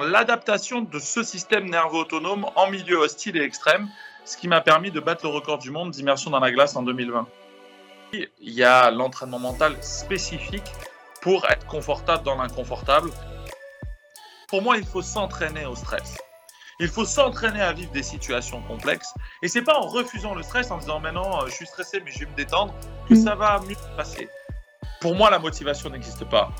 l'adaptation de ce système nerveux autonome en milieu hostile et extrême, ce qui m'a permis de battre le record du monde d'immersion dans la glace en 2020. Il y a l'entraînement mental spécifique pour être confortable dans l'inconfortable. Pour moi, il faut s'entraîner au stress. Il faut s'entraîner à vivre des situations complexes. Et c'est pas en refusant le stress, en disant maintenant je suis stressé mais je vais me détendre, que ça va mieux se passer. Pour moi, la motivation n'existe pas.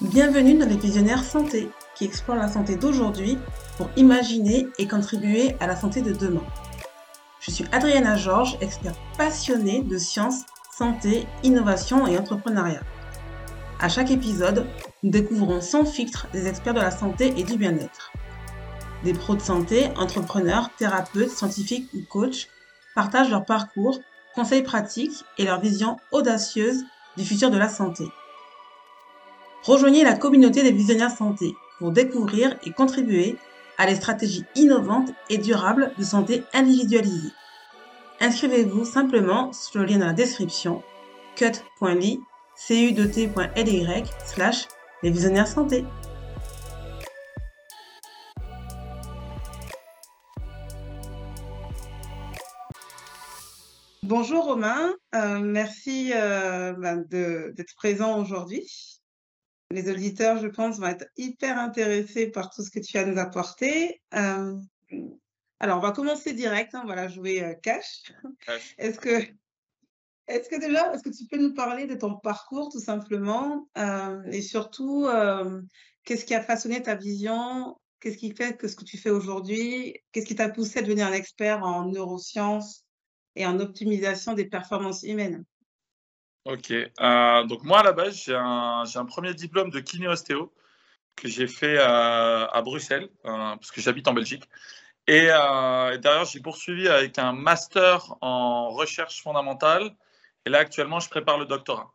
Bienvenue dans les Visionnaires Santé, qui explorent la santé d'aujourd'hui pour imaginer et contribuer à la santé de demain. Je suis Adriana Georges, experte passionnée de sciences, santé, innovation et entrepreneuriat. À chaque épisode, nous découvrons sans filtre des experts de la santé et du bien-être. Des pros de santé, entrepreneurs, thérapeutes, scientifiques ou coachs partagent leur parcours, conseils pratiques et leur vision audacieuse du futur de la santé. Rejoignez la communauté des visionnaires santé pour découvrir et contribuer à des stratégies innovantes et durables de santé individualisée. Inscrivez-vous simplement sur le lien dans la description cut.ly cu2t.ly slash les visionnaires santé. Bonjour Romain, euh, merci euh, ben, d'être présent aujourd'hui les auditeurs, je pense, vont être hyper intéressés par tout ce que tu as nous apporter. Euh, alors, on va commencer direct. Hein, va jouer euh, cash. Est-ce que, est que déjà, est-ce que tu peux nous parler de ton parcours tout simplement euh, et surtout, qu'est-ce qui a façonné ta vision? Qu'est-ce qui fait que ce que tu fais aujourd'hui? Qu'est-ce qui t'a poussé à devenir un expert en neurosciences et en optimisation des performances humaines? Ok. Euh, donc moi, à la base, j'ai un, un, premier diplôme de kiné-ostéo que j'ai fait euh, à Bruxelles, euh, parce que j'habite en Belgique. Et, derrière, j'ai poursuivi avec un master en recherche fondamentale. Et là, actuellement, je prépare le doctorat.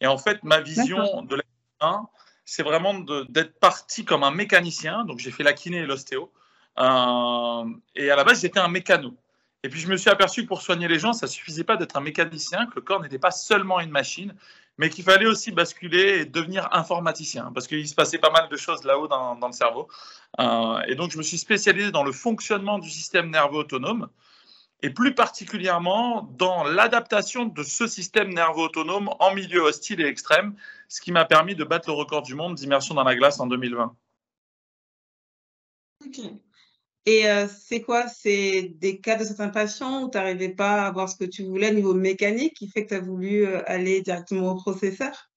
Et en fait, ma vision de la c'est vraiment d'être parti comme un mécanicien. Donc, j'ai fait la kiné et l'ostéo. et à la base, j'étais un mécano. Et puis je me suis aperçu que pour soigner les gens, ça suffisait pas d'être un mécanicien, que le corps n'était pas seulement une machine, mais qu'il fallait aussi basculer et devenir informaticien, parce qu'il se passait pas mal de choses là-haut dans, le cerveau. Euh, et donc je me suis spécialisé dans le fonctionnement du système nerveux autonome, et plus particulièrement dans l'adaptation de ce système nerveux autonome en milieu hostile et extrême, ce qui m'a permis de battre le record du monde d'immersion dans la glace en 2020. Ok. Et euh, c'est quoi? C'est des cas de certains patients où tu n'arrivais pas à avoir ce que tu voulais au niveau mécanique qui fait que tu as voulu euh, aller directement au processeur?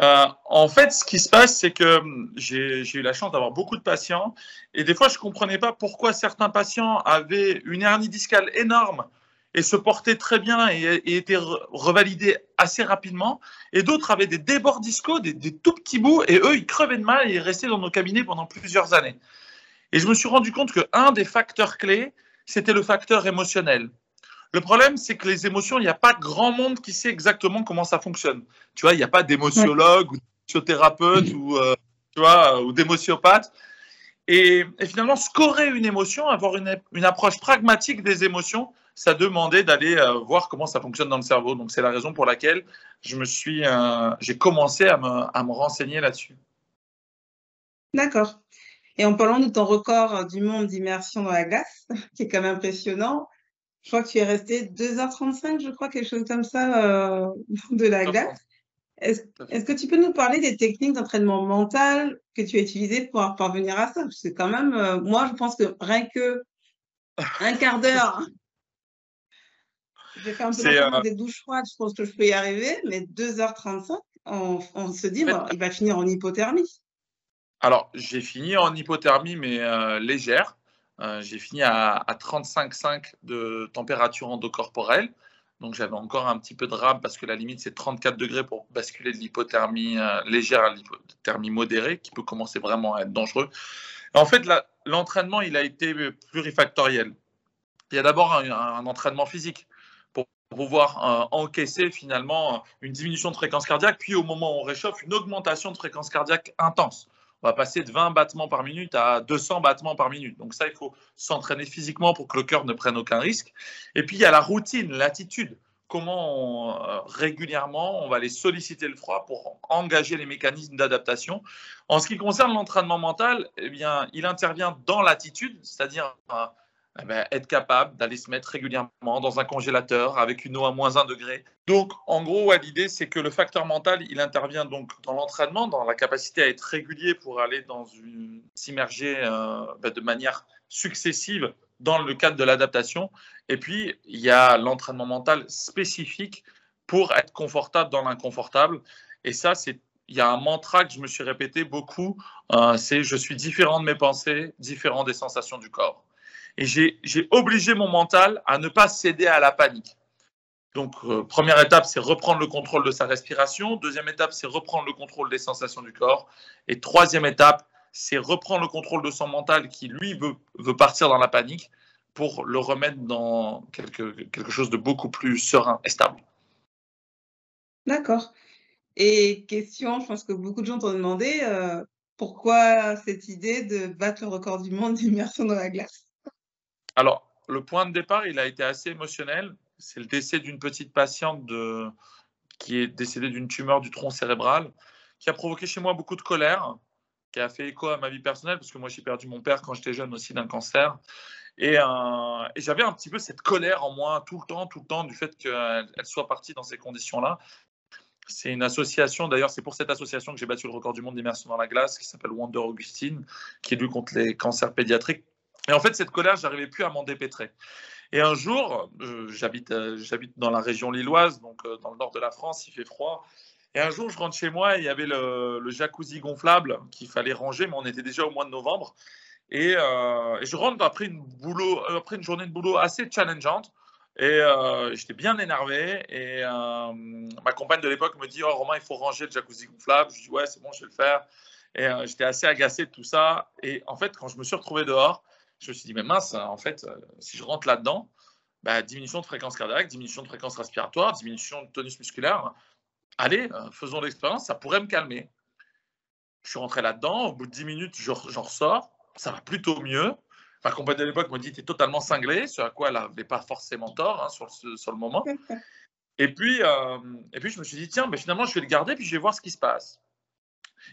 Euh, en fait, ce qui se passe, c'est que hum, j'ai eu la chance d'avoir beaucoup de patients et des fois, je ne comprenais pas pourquoi certains patients avaient une hernie discale énorme et se portaient très bien et, étaient revalidés assez rapidement, et d'autres avaient des débords discaux, des, tout petits bouts, et eux, ils crevaient de mal et ils restaient dans nos cabinets pendant plusieurs années. Et je me suis rendu compte qu'un des facteurs clés, c'était le facteur émotionnel. Le problème, c'est que les émotions, il n'y a pas grand monde qui sait exactement comment ça fonctionne. Tu vois, il n'y a pas d'émotiologue ou d'émotiothérapeute ou, euh, ou d'émotiopathe. Et, finalement, scorer une émotion, avoir une, une, approche pragmatique des émotions, ça demandait d'aller euh, voir comment ça fonctionne dans le cerveau. Donc, c'est la raison pour laquelle je me suis, euh, j'ai commencé à me, à me renseigner là-dessus. D'accord. Et en parlant de ton record du monde d'immersion dans la glace, qui est quand même impressionnant, je crois que tu es resté 2h35, je crois, quelque chose comme ça, euh, de la glace. Est-ce que tu peux nous parler des techniques d'entraînement mental que tu as utilisées pour parvenir à ça? Parce que quand même, euh, moi, je pense que rien que un quart d'heure, j'ai fait un peu euh... des douches froides, je pense que je peux y arriver, mais 2h35, on, on se dit, bon, il va finir en hypothermie. Alors, j'ai fini en hypothermie, mais euh, légère. Euh, j'ai fini à, 35,5 de température endocorporelle. Donc, j'avais encore un petit peu de rame parce que la limite, c'est 34 degrés pour basculer de l'hypothermie euh, légère à l'hypothermie modérée, qui peut commencer vraiment à être dangereux. En fait, l'entraînement, il a été plurifactoriel. Il y a d'abord un, entraînement physique pour pouvoir encaisser finalement une diminution de fréquence cardiaque, puis au moment où on réchauffe, une augmentation de fréquence cardiaque intense on va passer de 20 battements par minute à 200 battements par minute. Donc ça, il faut s'entraîner physiquement pour que le cœur ne prenne aucun risque. Et puis, il y a la routine, l'attitude comment euh, régulièrement on va aller solliciter le froid pour engager les mécanismes d'adaptation. En ce qui concerne l'entraînement mental, eh bien, il intervient dans l'attitude, c'est-à-dire euh, eh ben, être capable d'aller se mettre régulièrement dans un congélateur avec une eau à moins 1 degré. Donc, en gros, l'idée, c'est que le facteur mental, il intervient donc dans l'entraînement, dans la capacité à être régulier pour aller dans une s'immerger euh, ben, de manière successive dans le cadre de l'adaptation. Et puis, il y a l'entraînement mental spécifique pour être confortable dans l'inconfortable. Et ça, c'est il y a un mantra que je me suis répété beaucoup, euh, c'est je suis différent de mes pensées, différent des sensations du corps. Et j'ai obligé mon mental à ne pas céder à la panique. Donc, euh, première étape, c'est reprendre le contrôle de sa respiration. Deuxième étape, c'est reprendre le contrôle des sensations du corps. Et troisième étape, c'est reprendre le contrôle de son mental qui, lui, veut, veut partir dans la panique pour le remettre dans quelque, quelque chose de beaucoup plus serein et stable. D'accord. Et question, je pense que beaucoup de gens t'ont demandé, euh, pourquoi cette idée de battre le record du monde d'immersion dans la glace? Alors, le point de départ, il a été assez émotionnel. C'est le décès d'une petite patiente qui est décédée d'une tumeur du tronc cérébral, qui a provoqué chez moi beaucoup de colère, qui a fait écho à ma vie personnelle, parce que moi j'ai perdu mon père quand j'étais jeune aussi d'un cancer. Et, euh, et j'avais un petit peu cette colère en moi tout le temps, tout le temps, du fait qu'elle soit partie dans ces conditions-là. C'est une association, d'ailleurs, c'est pour cette association que j'ai battu le record du monde d'immersion dans la glace, qui s'appelle Wonder Augustine, qui lutte contre les cancers pédiatriques. Et en fait, cette colère, j'arrivais plus à m'en dépêtrer. Et un jour, euh, j'habite, euh, j'habite dans la région lilloise, donc euh, dans le nord de la France, il fait froid. Et un jour, je rentre chez moi et il y avait le, jacuzzi gonflable qu'il fallait ranger, mais on était déjà au mois de novembre. Et, je rentre après une, après une journée de boulot assez challengeante. Et j'étais bien énervé. Et ma compagne de l'époque me dit Oh, Romain, il faut ranger le jacuzzi gonflable. Je dis Ouais, c'est bon, je vais le faire. Et j'étais assez agacé de tout ça. Et en fait, quand je me suis retrouvé dehors, je me suis dit, mais mince, en fait, euh, si je rentre là-dedans, bah, diminution de fréquence cardiaque, diminution de fréquence respiratoire, diminution de tonus musculaire. Allez, euh, faisons l'expérience, ça pourrait me calmer. Je suis rentré là-dedans, au bout de 10 minutes, j'en ressors, ça va plutôt mieux. Ma compagne de l'époque me dit, tu es totalement cinglé, ce à quoi elle n'avait pas forcément tort hein, sur, le, sur, le, moment. Et puis, euh, et puis, je me suis dit, tiens, mais finalement, je vais le garder, puis je vais voir ce qui se passe.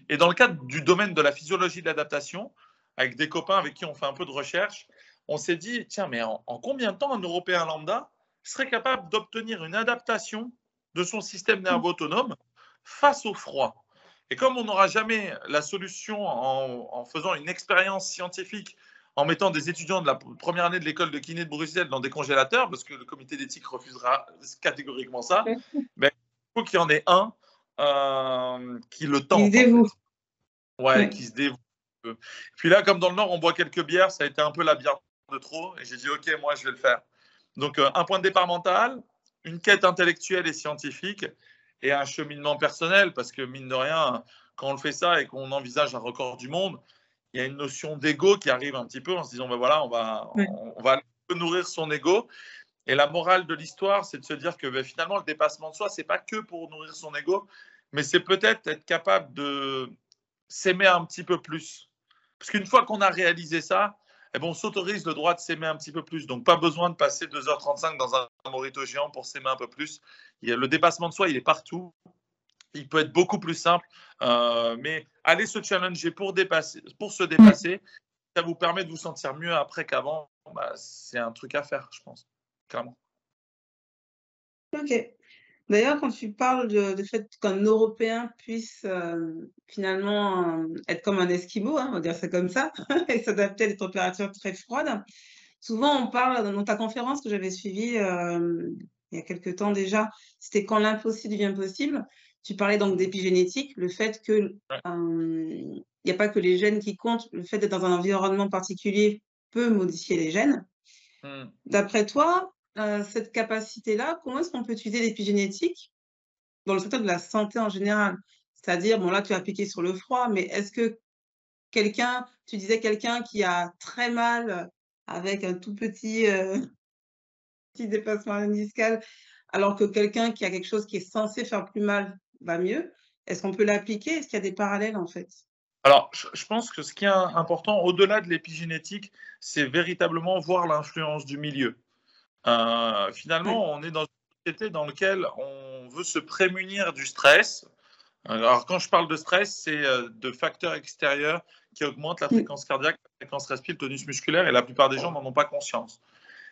Et dans le cadre du domaine de la physiologie de l'adaptation, avec des copains avec qui on fait un peu de recherche, on s'est dit, tiens, mais en, combien de temps un Européen lambda serait capable d'obtenir une adaptation de son système nerveux autonome face au froid? Et comme on n'aura jamais la solution en, faisant une expérience scientifique, en mettant des étudiants de la première année de l'école de kiné de Bruxelles dans des congélateurs, parce que le comité d'éthique refusera catégoriquement ça, ben, il faut qu'il y en ait un euh, qui le tente. Qui se dévoue. Ouais, qui se dévoue puis là, comme dans le Nord, on boit quelques bières, ça a été un peu la bière de trop. Et j'ai dit, OK, moi, je vais le faire. Donc, euh, un point de départ mental, une quête intellectuelle et scientifique et un cheminement personnel, parce que mine de rien, quand on fait ça et qu'on envisage un record du monde, il y a une notion d'ego qui arrive un petit peu en se disant, ben voilà, on va, on, va nourrir son ego. Et la morale de l'histoire, c'est de se dire que ben, finalement, le dépassement de soi, c'est pas que pour nourrir son ego, mais c'est peut-être être capable de s'aimer un petit peu plus. Parce qu'une fois qu'on a réalisé ça, eh ben, on s'autorise le droit de s'aimer un petit peu plus. Donc, pas besoin de passer 2h35 dans un morito géant pour s'aimer un peu plus. Le dépassement de soi, il est partout. Il peut être beaucoup plus simple. Euh, mais aller se challenger pour se dépasser, ça vous permet de vous sentir mieux après qu'avant. Bah, c'est un truc à faire, je pense. Clairement. Ok. D'ailleurs, quand tu parles du fait qu'un Européen puisse euh, finalement euh, être comme un Esquimau, hein, on va dire ça comme ça, et s'adapter à des températures très froides, souvent on parle dans ta conférence que j'avais suivie euh, il y a quelques temps déjà, c'était quand l'impossible devient possible. Tu parlais donc d'épigénétique, le fait que il n'y a pas que les gènes qui comptent, le fait d'être dans un environnement particulier peut modifier les gènes. Mmh. D'après toi, euh, cette capacité-là, comment est-ce qu'on peut utiliser l'épigénétique dans le secteur de la santé en général? C'est-à-dire, bon là, tu as appliqué sur le froid, mais est-ce que quelqu'un, tu disais quelqu'un qui a très mal avec un tout petit, euh, petit dépassement discal, alors que quelqu'un qui a quelque chose qui est censé faire plus mal va mieux, est-ce qu'on peut l'appliquer? Est-ce qu'il y a des parallèles en fait? Alors, je pense que ce qui est important, au-delà de l'épigénétique, c'est véritablement voir l'influence du milieu. Euh, finalement, on est dans une société dans laquelle on veut se prémunir du stress. Alors, quand je parle de stress, c'est euh, de facteurs extérieurs qui augmentent la fréquence cardiaque, la fréquence respiratoire, le tonus musculaire, et la plupart des gens n'en ont pas conscience.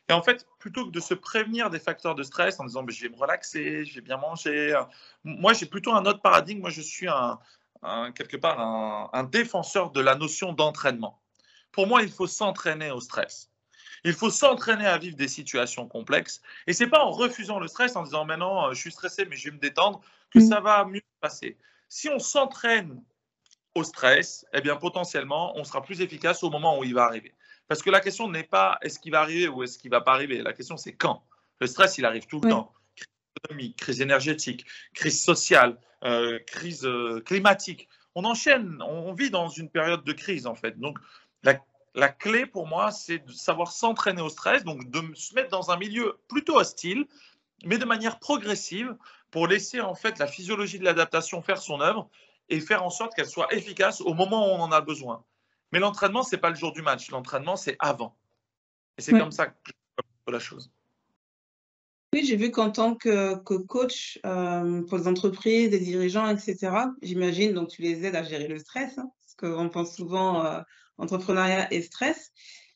Et en fait, plutôt que de se prévenir des facteurs de stress en disant je vais me relaxer, je vais bien manger, moi j'ai plutôt un autre paradigme. Moi je suis un, quelque part un, défenseur de la notion d'entraînement. Pour moi, il faut s'entraîner au stress. Il faut s'entraîner à vivre des situations complexes. Et c'est pas en refusant le stress, en disant maintenant je suis stressé mais je vais me détendre, que mm. ça va mieux passer. Si on s'entraîne au stress, eh bien potentiellement on sera plus efficace au moment où il va arriver. Parce que la question n'est pas est-ce qu'il va arriver ou est-ce qu'il va pas arriver. La question c'est quand. Le stress, il arrive tout le temps. Crise économique, crise énergétique, crise sociale, euh, crise euh, climatique. On enchaîne, on vit dans une période de crise en fait. Donc la, la clé pour moi, c'est de savoir s'entraîner au stress, donc de se mettre dans un milieu plutôt hostile, mais de manière progressive pour laisser en fait la physiologie de l'adaptation faire son œuvre et faire en sorte qu'elle soit efficace au moment où on en a besoin. Mais l'entraînement, ce n'est pas le jour du match. L'entraînement, c'est avant. Et c'est comme ça que je vois la chose. Oui, j'ai vu qu'en tant que, coach euh, pour les entreprises, des dirigeants, etc., j'imagine, donc tu les aides à gérer le stress, hein, qu'on pense souvent euh, entrepreneuriat et stress.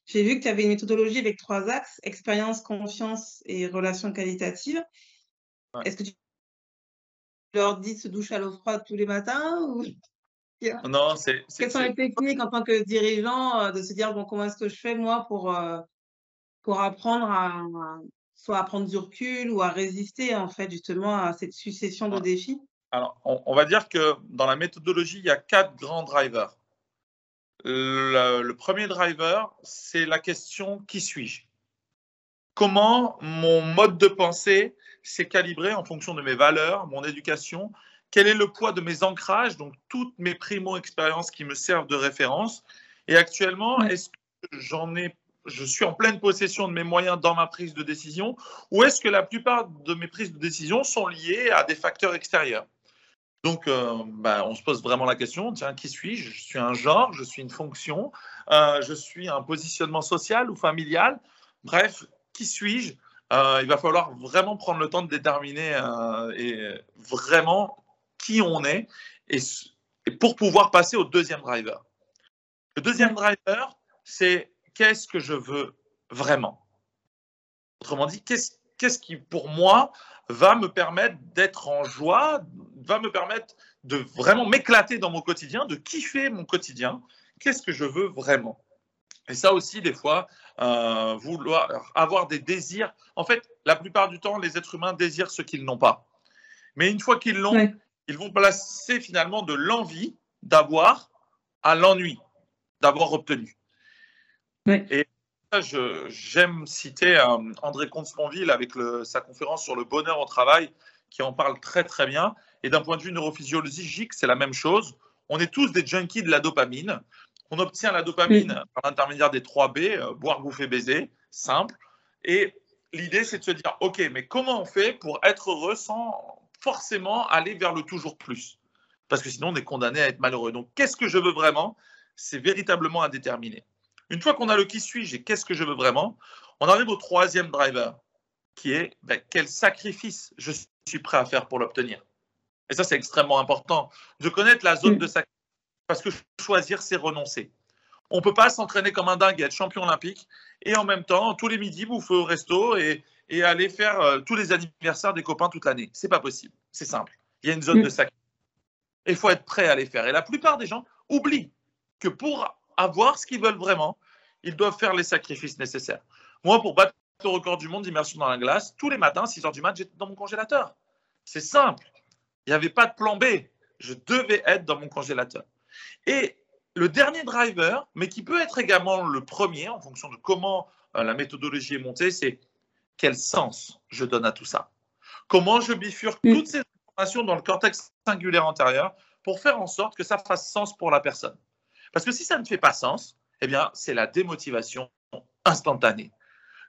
J'ai vu que tu avais une méthodologie avec trois axes, expérience, confiance et relations qualitatives. Est-ce que tu leur dis se doucher à l'eau froide tous les matins ou... Non, c'est. Quelles sont les techniques en tant que dirigeant euh, de se dire bon comment est-ce que je fais moi pour euh, pour apprendre à soit à prendre du recul ou à résister en fait justement à cette succession de défis? Alors on, va dire que dans la méthodologie il y a quatre grands drivers. le premier driver c'est la question qui suis-je? Comment mon mode de pensée s'est calibré en fonction de mes valeurs, mon éducation? Quel est le poids de mes ancrages, donc toutes mes primo-expériences qui me servent de référence. Et actuellement, est-ce que j'en ai, je suis en pleine possession de mes moyens dans ma prise de décision, ou est-ce que la plupart de mes prises de décision sont liées à des facteurs extérieurs? Donc, euh, bah, on se pose vraiment la question, tiens, qui suis-je? Je suis un genre, je suis une fonction, euh, je suis un positionnement social ou familial? Bref, qui suis-je? Euh, Il va falloir vraiment prendre le temps de déterminer et vraiment qui on est et, pour pouvoir passer au deuxième driver. Le deuxième driver, c'est qu'est-ce que je veux vraiment? Autrement dit, qu'est-ce qui, pour moi, va me permettre d'être en joie, va me permettre de vraiment m'éclater dans mon quotidien, de kiffer mon quotidien Qu'est-ce que je veux vraiment? Et ça aussi, des fois, euh, vouloir avoir des désirs. En fait, la plupart du temps, les êtres humains désirent ce qu'ils n'ont pas. Mais une fois qu'ils l'ont, ils vont placer finalement de l'envie d'avoir à l'ennui d'avoir obtenu. Et j'aime citer euh, André Comte-Sponville avec sa conférence sur le bonheur au travail, qui en parle très très bien. Et d'un point de vue neurophysiologique, c'est la même chose. On est tous des junkies de la dopamine. On obtient la dopamine par l'intermédiaire des 3 B, euh, boire, bouffer, baiser, simple. Et l'idée, c'est de se dire, OK, mais comment on fait pour être heureux sans forcément aller vers le toujours plus? Parce que sinon, on est condamné à être malheureux. Donc, qu'est-ce que je veux vraiment? C'est véritablement à déterminer. Une fois qu'on a le qui suis-je et qu'est-ce que je veux vraiment, on arrive au troisième driver, qui est ben, quel sacrifice je suis prêt à faire pour l'obtenir? Et ça, c'est extrêmement important de connaître la zone de sacrifice. Parce que choisir, c'est renoncer. On ne peut pas s'entraîner comme un dingue et être champion olympique et en même temps, tous les midis, bouffer au resto et, et aller faire euh, tous les anniversaires des copains toute l'année. C'est pas possible. C'est simple. Il y a une zone mm. de sacrifice. Il faut être prêt à les faire. Et la plupart des gens oublient que pour avoir ce qu'ils veulent vraiment, ils doivent faire les sacrifices nécessaires. Moi, pour battre le record du monde d'immersion dans la glace, tous les matins, 6 heures du mat, j'étais dans mon congélateur. C'est simple. Il n'y avait pas de plan B. Je devais être dans mon congélateur. Et le dernier driver, mais qui peut être également le premier en fonction de comment euh, la méthodologie est montée, c'est quel sens je donne à tout ça? Comment je bifurque mm. toutes ces informations dans le cortex singulaire antérieur pour faire en sorte que ça fasse sens pour la personne? Parce que si ça ne fait pas sens, eh bien, c'est la démotivation instantanée.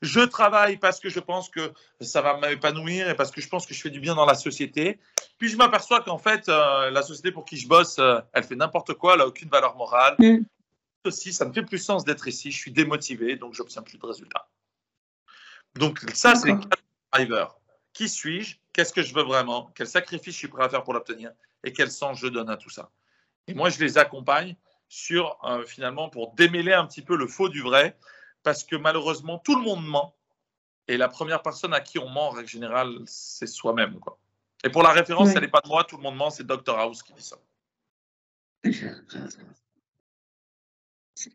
Je travaille parce que je pense que ça va m'épanouir et parce que je pense que je fais du bien dans la société. Puis je m'aperçois qu'en fait, euh, la société pour qui je bosse, euh, elle fait n'importe quoi, elle n'a aucune valeur morale. Mm. Aussi, ça ne fait plus sens d'être ici, je suis démotivé, donc j'obtiens plus de résultats. Donc ça, c'est les quatre drivers. qui suis-je, qu'est-ce que je veux vraiment, quel sacrifice je suis prêt à faire pour l'obtenir? Et quel sens je donne à tout ça? Et moi, je les accompagne sur euh, finalement pour démêler un petit peu le faux du vrai, parce que malheureusement, tout le monde ment. Et la première personne à qui on ment, en règle générale, c'est soi-même. Quoi. Et pour la référence, elle n'est pas de moi, tout le monde ment, c'est Dr House qui dit ça.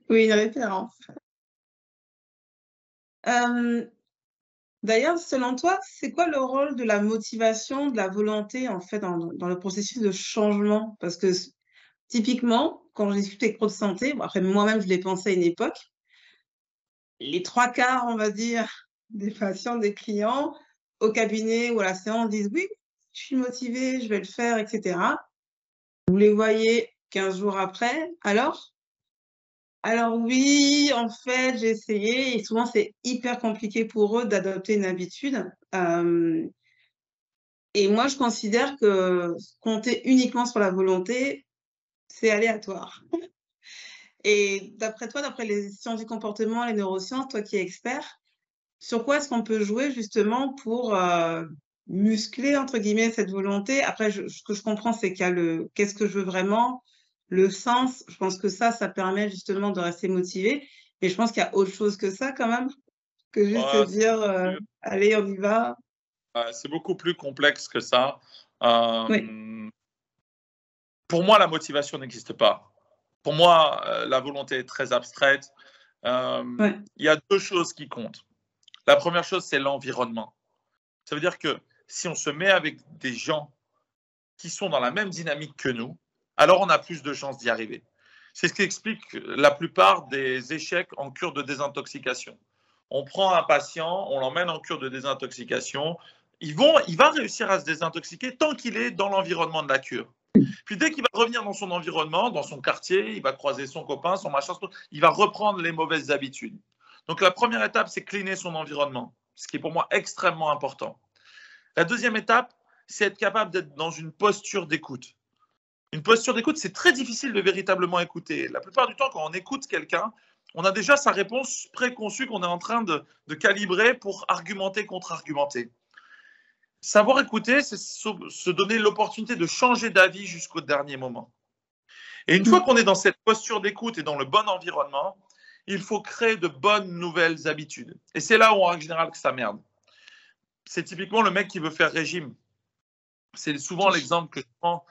Oui, une référence. Euh, d'ailleurs, selon toi, c'est quoi le rôle de la motivation, de la volonté, en fait, dans, le processus de changement? Parce que typiquement, quand je discute avec Pro de Santé, après moi-même, je l'ai pensé à une époque, les trois quarts, on va dire, des patients, des clients au cabinet ou à la séance disent oui, je suis motivé, je vais le faire, etc. Vous les voyez 15 jours après, alors? Alors oui, en fait, j'ai essayé et souvent c'est hyper compliqué pour eux d'adopter une habitude. et moi, je considère que compter uniquement sur la volonté, c'est aléatoire. Et d'après toi, d'après les sciences du comportement, les neurosciences, toi qui es expert, sur quoi est-ce qu'on peut jouer justement pour muscler, entre guillemets, cette volonté? Après, ce que je comprends, c'est qu'il y a le qu'est-ce que je veux vraiment, le sens, je pense que ça, ça permet justement de rester motivé. Mais je pense qu'il y a autre chose que ça quand même, que juste dire, euh, allez, on y va. C'est beaucoup plus complexe que ça. Euh, pour moi, la motivation n'existe pas. Pour moi, euh, la volonté est très abstraite. Il y a deux choses qui comptent. La première chose, c'est l'environnement. Ça veut dire que si on se met avec des gens qui sont dans la même dynamique que nous, alors on a plus de chances d'y arriver. C'est ce qui explique la plupart des échecs en cure de désintoxication. On prend un patient, on l'emmène en cure de désintoxication, il va réussir à se désintoxiquer tant qu'il est dans l'environnement de la cure. Puis dès qu'il va revenir dans son environnement, dans son quartier, il va croiser son copain, son machin, il va reprendre les mauvaises habitudes. Donc la première étape, c'est cleaner son environnement, ce qui est pour moi extrêmement important. La deuxième étape, c'est être capable d'être dans une posture d'écoute. Une posture d'écoute, c'est très difficile de véritablement écouter. La plupart du temps, quand on écoute quelqu'un, on a déjà sa réponse préconçue qu'on est en train de, calibrer pour argumenter, contre-argumenter. Savoir écouter, c'est se donner l'opportunité de changer d'avis jusqu'au dernier moment. Et une fois qu'on est dans cette posture d'écoute et dans le bon environnement, il faut créer de bonnes nouvelles habitudes. Et c'est là où, en général, que ça merde. C'est typiquement le mec qui veut faire régime. C'est souvent l'exemple que je prends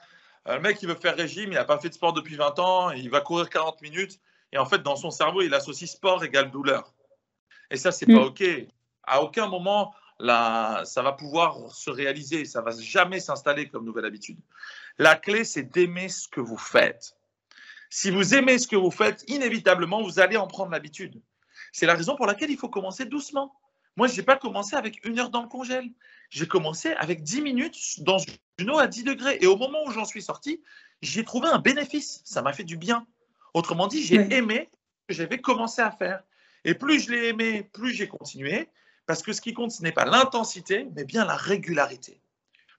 euh, le mec, il veut faire régime, il n'a pas fait de sport depuis 20 ans, il va courir 40 minutes, et en fait, dans son cerveau, il associe sport égale douleur. Et ça, c'est pas mm. OK. À aucun moment, là, ça va pouvoir se réaliser, ça va jamais s'installer comme nouvelle habitude. La clé, c'est d'aimer ce que vous faites. Si vous aimez ce que vous faites, inévitablement, vous allez en prendre l'habitude. C'est la raison pour laquelle il faut commencer doucement. Moi, je n'ai pas commencé avec une heure dans le congèle. J'ai commencé avec 10 minutes dans une eau à 10 degrés. Et au moment où j'en suis sorti, j'ai trouvé un bénéfice. Ça m'a fait du bien. Autrement dit, j'ai aimé ce que j'avais commencé à faire. Et plus je l'ai aimé, plus j'ai continué. Parce que ce qui compte, ce n'est pas l'intensité, mais bien la régularité.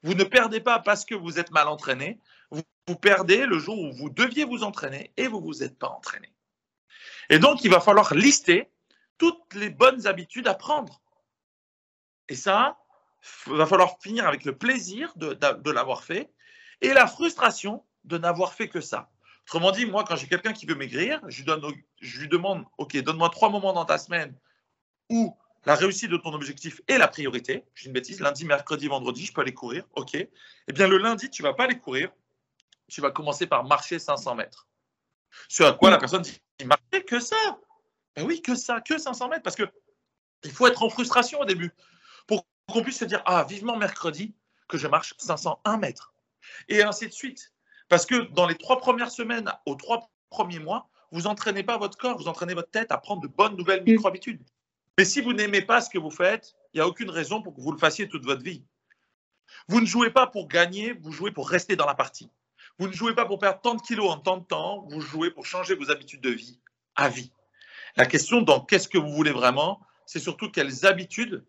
Vous ne perdez pas parce que vous êtes mal entraîné. Vous, perdez le jour où vous deviez vous entraîner et vous ne vous êtes pas entraîné. Et donc, il va falloir lister toutes les bonnes habitudes à prendre. Et ça, il va falloir finir avec le plaisir de, l'avoir fait et la frustration de n'avoir fait que ça. Autrement dit, moi, quand j'ai quelqu'un qui veut maigrir, je lui demande, OK, donne-moi trois moments dans ta semaine où la réussite de ton objectif est la priorité. J'ai une bêtise, lundi, mercredi, vendredi, je peux aller courir. OK. Eh bien, le lundi, tu vas pas aller courir. Tu vas commencer par marcher 500 mètres. Ce à quoi la personne dit, marcher que ça. Ben oui, que ça, que 500 mètres. Parce que il faut être en frustration au début qu'on puisse se dire Ah, vivement mercredi que je marche 501 mètres. Et ainsi de suite. Parce que dans les trois premières semaines, aux trois premiers mois, vous entraînez pas votre corps, vous entraînez votre tête à prendre de bonnes nouvelles micro-habitudes. Mais si vous n'aimez pas ce que vous faites, il n'y a aucune raison pour que vous le fassiez toute votre vie. Vous ne jouez pas pour gagner, vous jouez pour rester dans la partie. Vous ne jouez pas pour perdre tant de kilos en tant de temps, vous jouez pour changer vos habitudes de vie à vie. La question dans qu'est-ce que vous voulez vraiment, c'est surtout quelles habitudes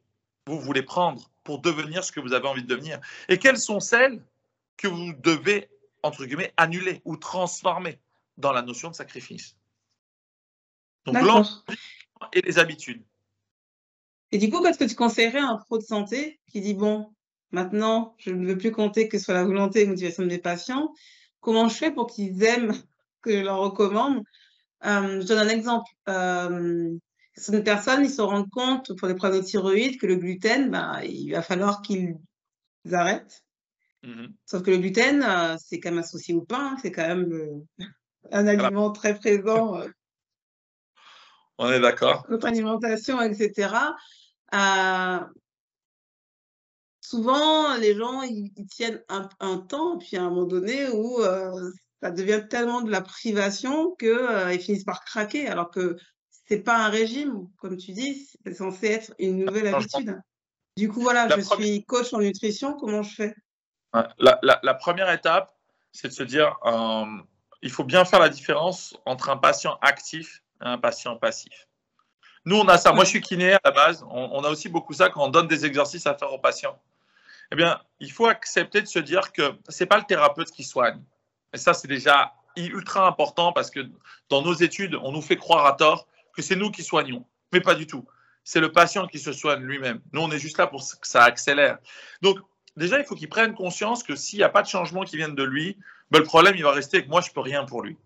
vous voulez prendre pour devenir ce que vous avez envie de devenir Et quelles sont celles que vous devez, entre guillemets, annuler ou transformer dans la notion de sacrifice Donc l'environnement et les habitudes. Et du coup, qu'est-ce que tu conseillerais à un pro de santé qui dit, bon, Maintenant, je ne veux plus compter que sur la volonté et la motivation de mes patients. Comment je fais pour qu'ils aiment que je leur recommande? Euh, Je donne un exemple. Euh, certaines personnes, ils se rendent compte pour les problèmes de thyroïde que le gluten, ben, il va falloir qu'ils arrêtent. Mmh Sauf que le gluten, euh, c'est quand même associé au pain, c'est quand même euh, un aliment très présent. Euh, On est d'accord. Notre alimentation, etc. souvent, les gens, ils, tiennent un, temps, puis à un moment donné où ça devient tellement de la privation qu'ils finissent par craquer, alors que c'est pas un régime, comme tu dis, c'est censé être une nouvelle habitude. Du coup, voilà, je suis coach en nutrition, comment je fais? La, première étape, c'est de se dire, euh, il faut bien faire la différence entre un patient actif et un patient passif. Nous, on a ça. Moi, je suis kiné à la base. On, a aussi beaucoup ça quand on donne des exercices à faire aux patients. Eh bien, il faut accepter de se dire que ce n'est pas le thérapeute qui soigne. Et ça, c'est déjà ultra important parce que dans nos études, on nous fait croire à tort que c'est nous qui soignons. Mais pas du tout. C'est le patient qui se soigne lui-même. Nous, on est juste là pour que ça accélère. Donc, déjà, il faut qu'il prenne conscience que s'il n'y a pas de changement qui vienne de lui, ben, le problème, il va rester que moi, je ne peux rien pour lui.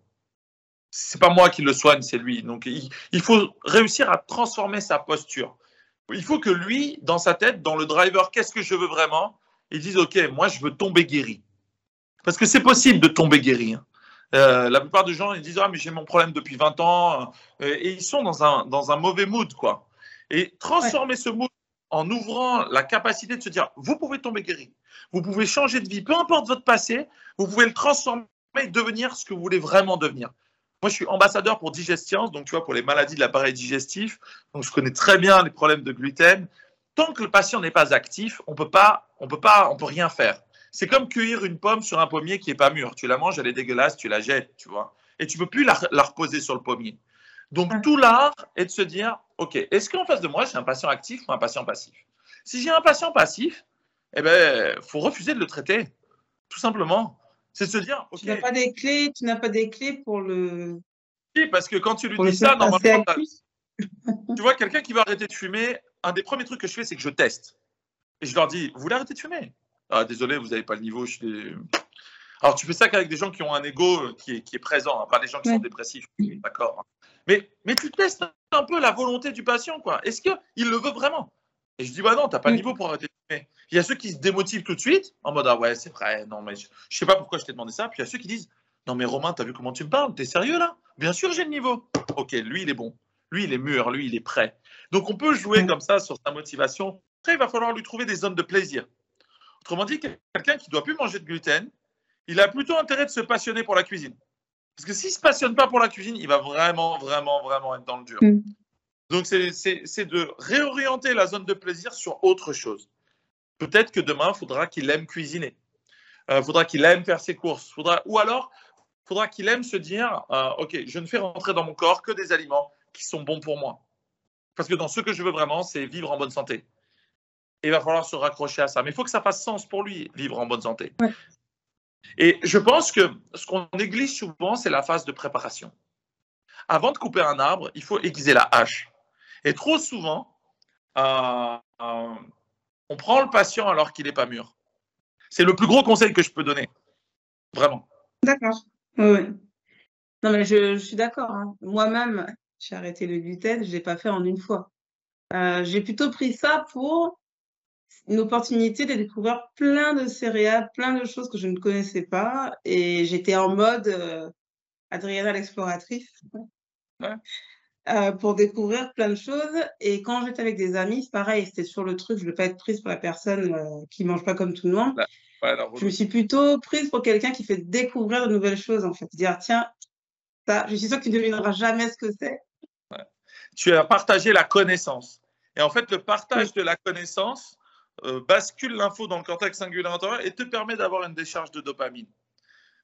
Ce n'est pas moi qui le soigne, c'est lui. Donc, il, faut réussir à transformer sa posture. Il faut que lui, dans sa tête, dans le driver, qu'est-ce que je veux vraiment? Il dise, OK, moi, je veux tomber guéri. Parce que c'est possible de tomber guéri. Hein. Euh, la plupart des gens, ils disent, ah, mais j'ai mon problème depuis 20 ans. Euh, et ils sont dans un, dans un mauvais mood, quoi. Et transformer ce mood en ouvrant la capacité de se dire, vous pouvez tomber guéri, vous pouvez changer de vie, peu importe votre passé, vous pouvez le transformer et devenir ce que vous voulez vraiment devenir. Moi, je suis ambassadeur pour Digestion, donc tu vois, pour les maladies de l'appareil digestif. Donc, je connais très bien les problèmes de gluten. Tant que le patient n'est pas actif, on peut pas, on peut pas, on peut rien faire. C'est comme cueillir une pomme sur un pommier qui est pas mûr. Tu la manges, elle est dégueulasse, tu la jettes, tu vois. Et tu peux plus la, la reposer sur le pommier. Donc, tout l'art est de se dire, OK, est-ce qu'en face de moi, j'ai un patient actif ou un patient passif? Si j'ai un patient passif, eh ben, faut refuser de le traiter, tout simplement. C'est se dire, Tu n'as pas des clés, tu n'as pas des clés pour le. Oui, parce que quand tu lui dis ça, normalement, tu vois, quelqu'un qui va arrêter de fumer, un des premiers trucs que je fais, c'est que je teste. Et je leur dis, vous voulez arrêter de fumer? Ah, désolé, vous n'avez pas le niveau. Je Alors, tu fais ça qu'avec des gens qui ont un ego qui est, présent, hein, pas des gens qui sont dépressifs. D'accord. Mais, mais tu testes un peu la volonté du patient, quoi. Est-ce qu'il le veut vraiment? Et je dis, bah non, t'as pas le niveau pour arrêter de fumer. Il y a ceux qui se démotivent tout de suite, en mode, ah ouais, c'est vrai, non, mais je, je sais pas pourquoi je t'ai demandé ça. Puis il y a ceux qui disent, non, mais Romain, t'as vu comment tu me parles? T'es sérieux là? Bien sûr, j'ai le niveau. Ok, lui, il est bon. Lui, il est mûr. Lui, il est prêt. Donc, on peut jouer comme ça sur sa motivation. Après, il va falloir lui trouver des zones de plaisir. Autrement dit, quelqu'un qui doit plus manger de gluten, il a plutôt intérêt de se passionner pour la cuisine. Parce que s'il ne se passionne pas pour la cuisine, il va vraiment, vraiment, vraiment être dans le dur. Mm. Donc, c'est de réorienter la zone de plaisir sur autre chose. Peut-être que demain, il faudra qu'il aime cuisiner. Il euh, faudra qu'il aime faire ses courses. Faudra, ou alors, il faudra qu'il aime se dire euh, OK, je ne fais rentrer dans mon corps que des aliments qui sont bons pour moi. Parce que dans ce que je veux vraiment, c'est vivre en bonne santé. Et il va falloir se raccrocher à ça. Mais il faut que ça fasse sens pour lui, vivre en bonne santé. Et je pense que ce qu'on néglige souvent, c'est la phase de préparation. Avant de couper un arbre, il faut aiguiser la hache. Et trop souvent, euh, euh, on prend le patient alors qu'il n'est pas mûr. C'est le plus gros conseil que je peux donner. Vraiment. D'accord. Oui. Non, mais je, suis d'accord. Hein. Moi-même, j'ai arrêté le gluten, je ne l'ai pas fait en une fois. Euh, j'ai plutôt pris ça pour une opportunité de découvrir plein de céréales, plein de choses que je ne connaissais pas. Et j'étais en mode euh, Adriana l'exploratrice euh, pour découvrir plein de choses. Et quand j'étais avec des amis, c'est pareil, c'était sur le truc, je ne veux pas être prise pour la personne euh, qui ne mange pas comme tout le monde. je me suis plutôt prise pour quelqu'un qui fait découvrir de nouvelles choses, en fait. Dire, tiens, ça, je suis sûre que tu ne devineras jamais ce que c'est. Tu as partagé la connaissance. Et en fait, le partage de la connaissance, euh, bascule l'info dans le cortex singulaire antérieur et te permet d'avoir une décharge de dopamine.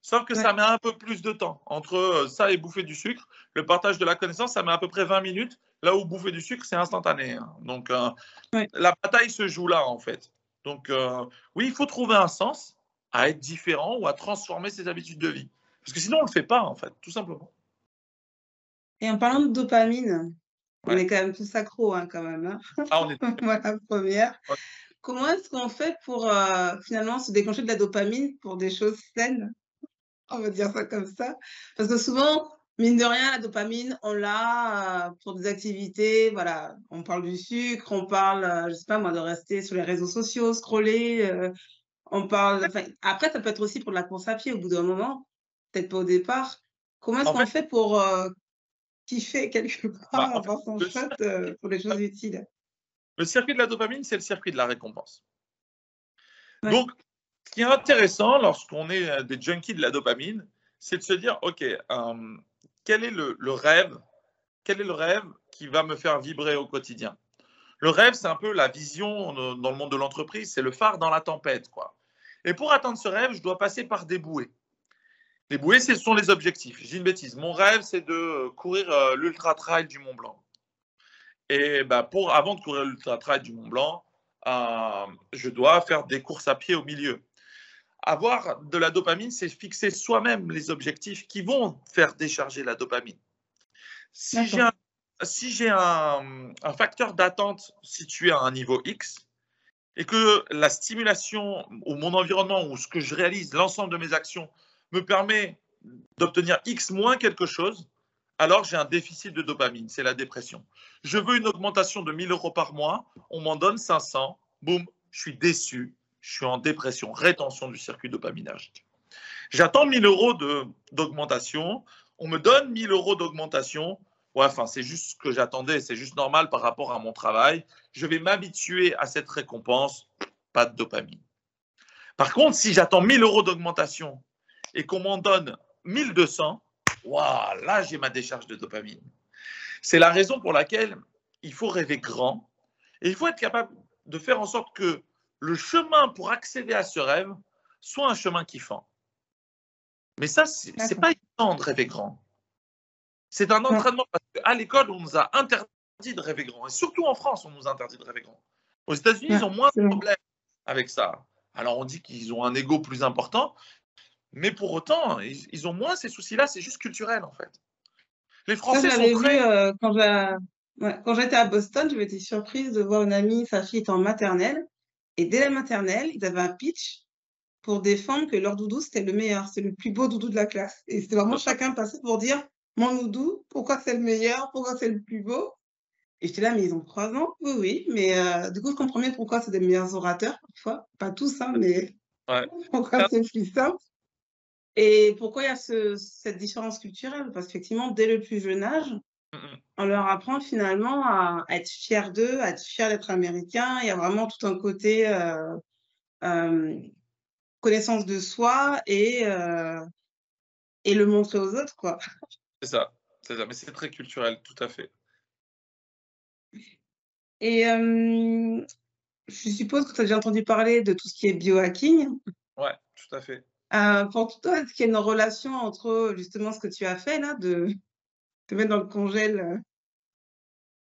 Sauf que ça met un peu plus de temps. Entre euh, ça et bouffer du sucre, le partage de la connaissance, ça met à peu près 20 minutes. Là où bouffer du sucre, c'est instantané. Hein. Donc, euh, la bataille se joue là, en fait. Donc, oui, il faut trouver un sens à être différent ou à transformer ses habitudes de vie. Parce que sinon, on ne le fait pas, en fait, tout simplement. Et en parlant de dopamine, on est quand même tous accros, hein, quand même. Hein. Ah, on est. voilà, première. comment est-ce qu'on fait pour euh, finalement se déclencher de la dopamine pour des choses saines? On va dire ça comme ça. Parce que souvent, mine de rien, la dopamine, on l'a euh, pour des activités. Voilà, on parle du sucre, on parle, euh, je sais pas moi, de rester sur les réseaux sociaux, scroller. on parle. Après, ça peut être aussi pour de la course à pied au bout d'un moment, peut-être pas au départ. Comment est-ce qu'on fait, pour kiffer quelque part, bah, avoir son shot pour les choses utiles? Le circuit de la dopamine, c'est le circuit de la récompense. Donc, ce qui est intéressant lorsqu'on est euh, des junkies de la dopamine, c'est de se dire, OK, euh, quel est le, rêve Quel est le rêve qui va me faire vibrer au quotidien? Le rêve, c'est un peu la vision dans le monde de l'entreprise, c'est le phare dans la tempête. Quoi. Et pour atteindre ce rêve, je dois passer par des bouées. Les bouées, ce sont les objectifs. J'ai une bêtise. Mon rêve, c'est de courir euh, l'ultra trail du Mont Blanc. Et bah, pour, avant de courir l'ultra trail du Mont Blanc, euh, je dois faire des courses à pied au milieu. Avoir de la dopamine, c'est fixer soi-même les objectifs qui vont faire décharger la dopamine. Si j'ai un, si un, un, facteur d'attente situé à un niveau X et que la stimulation ou mon environnement ou ce que je réalise, l'ensemble de mes actions, me permet d'obtenir X moins quelque chose, alors j'ai un déficit de dopamine, c'est la dépression. Je veux une augmentation de 1000 euros par mois, on m'en donne 500, boum, je suis déçu, je suis en dépression, rétention du circuit dopaminergique. J'attends 1000 euros d'augmentation, on me donne 1000 euros d'augmentation, ouais, enfin c'est juste ce que j'attendais, c'est juste normal par rapport à mon travail, je vais m'habituer à cette récompense, pas de dopamine. Par contre, si j'attends 1000 euros d'augmentation et qu'on m'en donne 1200, waouh, là j'ai ma décharge de dopamine. C'est la raison pour laquelle il faut rêver grand et il faut être capable de faire en sorte que le chemin pour accéder à ce rêve soit un chemin kiffant. Mais ça, c'est n'est pas évident de rêver grand. C'est un entraînement parce qu'à l'école, on nous a interdit de rêver grand. Et surtout en France, on nous interdit de rêver grand. Aux États-Unis, ils ont moins de problèmes avec ça. Alors, on dit qu'ils ont un ego plus important, mais pour autant, ils, ont moins ces soucis-là, c'est juste culturel en fait. Les Français sont très... Euh, quand j'étais à Boston, j'avais été surprise de voir une amie, sa fille était en maternelle, et dès la maternelle, ils avaient un pitch pour défendre que leur doudou, c'était le meilleur, c'est le plus beau doudou de la classe. Et c'était vraiment chacun passé pour dire, mon doudou, pourquoi c'est le meilleur, pourquoi c'est le plus beau? Et j'étais là, mais ils ont trois ans Oui, oui. Mais euh, du coup, je comprends bien pourquoi c'est des meilleurs orateurs, parfois. Pas tous, hein, mais pourquoi c'est plus simple. Et pourquoi il y a cette différence culturelle? Parce qu'effectivement, dès le plus jeune âge, on leur apprend finalement à, être fier d'eux, à être fier d'être américain. Il y a vraiment tout un côté euh, euh, connaissance de soi et, euh, et le montrer aux autres, quoi. C'est ça, c'est ça. Mais c'est très culturel, tout à fait. Et je suppose que tu as déjà entendu parler de tout ce qui est biohacking. Ouais, tout à fait. Pour toi, est-ce qu'il y a une relation entre justement ce que tu as fait là, de te mettre dans le congèle euh,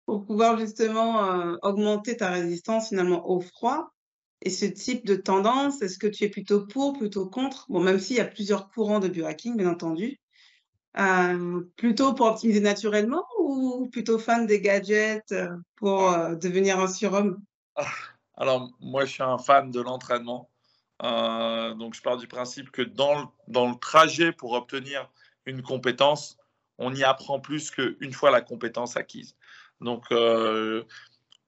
pour pouvoir justement euh, augmenter ta résistance finalement au froid et ce type de tendance Est-ce que tu es plutôt pour, plutôt contre? Bon, même s'il y a plusieurs courants de biohacking, bien entendu. plutôt pour optimiser naturellement ou plutôt fan des gadgets pour devenir un surhomme? Alors, moi, je suis un fan de l'entraînement. Euh, donc, je pars du principe que dans le, dans le trajet pour obtenir une compétence, on y apprend plus qu'une fois la compétence acquise. Donc, euh,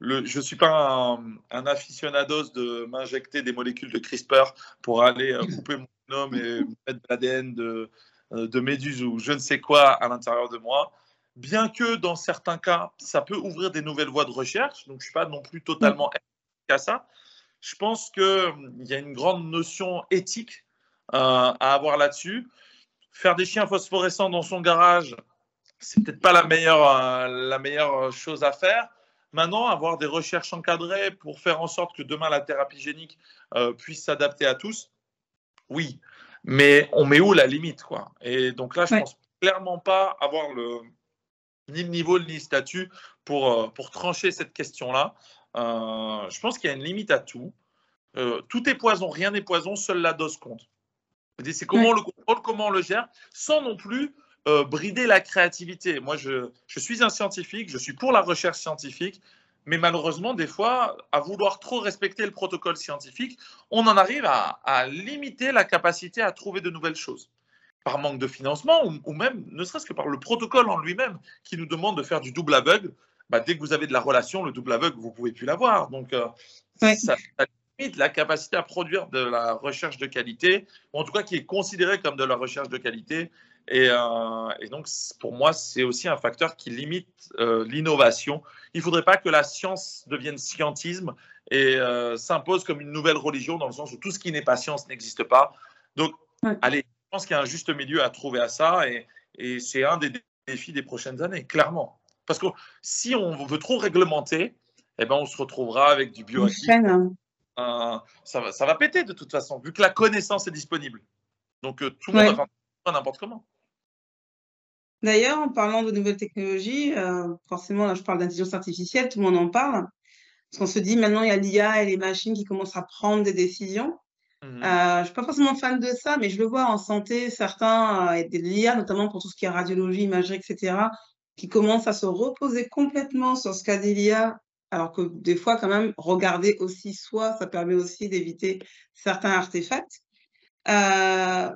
je ne suis pas un, un aficionados de m'injecter des molécules de CRISPR pour aller euh, couper mon homme et mettre de l'ADN de, de méduse ou je ne sais quoi à l'intérieur de moi. Bien que dans certains cas, ça peut ouvrir des nouvelles voies de recherche. Donc, je ne suis pas non plus totalement à ça je pense qu'il y a une grande notion éthique euh, à avoir là-dessus. Faire des chiens phosphorescents dans son garage, c'est peut-être pas la meilleure, euh, la meilleure chose à faire. Maintenant, avoir des recherches encadrées pour faire en sorte que demain la thérapie génique euh, puisse s'adapter à tous, oui. Mais on met où la limite quoi? Et donc là, je ne pense clairement pas avoir le, ni le niveau ni le statut pour, pour trancher cette question-là. Euh, je pense qu'il y a une limite à tout. Euh, tout est poison, rien n'est poison, seule la dose compte. C'est comment on le contrôle, comment on le gère, sans non plus euh, brider la créativité. Moi, je, je, suis un scientifique, je suis pour la recherche scientifique, Mais malheureusement, des fois, à vouloir trop respecter le protocole scientifique, on en arrive à, limiter la capacité à trouver de nouvelles choses. Par manque de financement ou, même, ne serait-ce que par le protocole en lui-même qui nous demande de faire du double aveugle. Bah, dès que vous avez de la relation, le double aveugle, vous ne pouvez plus l'avoir. Donc, euh, ça, limite la capacité à produire de la recherche de qualité, ou en tout cas qui est considérée comme de la recherche de qualité. Euh, et, donc, pour moi, c'est aussi un facteur qui limite euh, l'innovation. Il ne faudrait pas que la science devienne scientisme et euh, s'impose comme une nouvelle religion, dans le sens où tout ce qui n'est pas science n'existe pas. Donc, allez, je pense qu'il y a un juste milieu à trouver à ça, et, c'est un des défis des prochaines années, clairement. Parce que si on veut trop réglementer, eh ben, on se retrouvera avec du bioactif. Hein. Ça, va, ça va péter de toute façon, vu que la connaissance est disponible. Donc, tout le monde va faire n'importe comment. D'ailleurs, en parlant de nouvelles technologies, euh, forcément, là, je parle d'intelligence artificielle, tout le monde en parle. Parce qu'on se dit, maintenant, il y a l'IA et les machines qui commencent à prendre des décisions. Mmh euh, je ne suis pas forcément fan de ça, mais je le vois en santé, certains, euh, et de l'IA, notamment pour tout ce qui est radiologie, imagerie, etc., qui commencent à se reposer complètement sur ce qu'a dit l'IA, alors que des fois, quand même, regarder aussi soi, ça permet aussi d'éviter certains artefacts. Euh,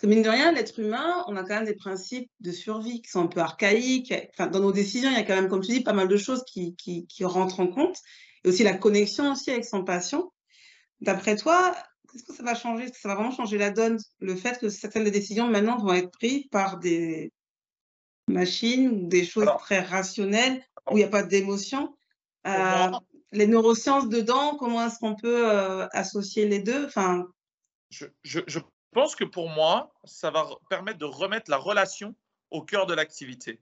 parce que mine de rien, l'être humain, on a quand même des principes de survie qui sont un peu archaïques. Enfin, dans nos décisions, il y a quand même, comme tu dis, pas mal de choses qui, qui, rentrent en compte. Et aussi la connexion aussi avec son patient. D'après toi, qu'est-ce que ça va changer? Est-ce que ça va vraiment changer la donne Le fait que certaines des décisions maintenant vont être prises par des machines ou des choses très rationnelles où il n'y a pas d'émotion? Euh, les neurosciences dedans, comment est-ce qu'on peut euh, associer les deux? Enfin, je, je, je, je pense que pour moi, ça va permettre de remettre la relation au cœur de l'activité.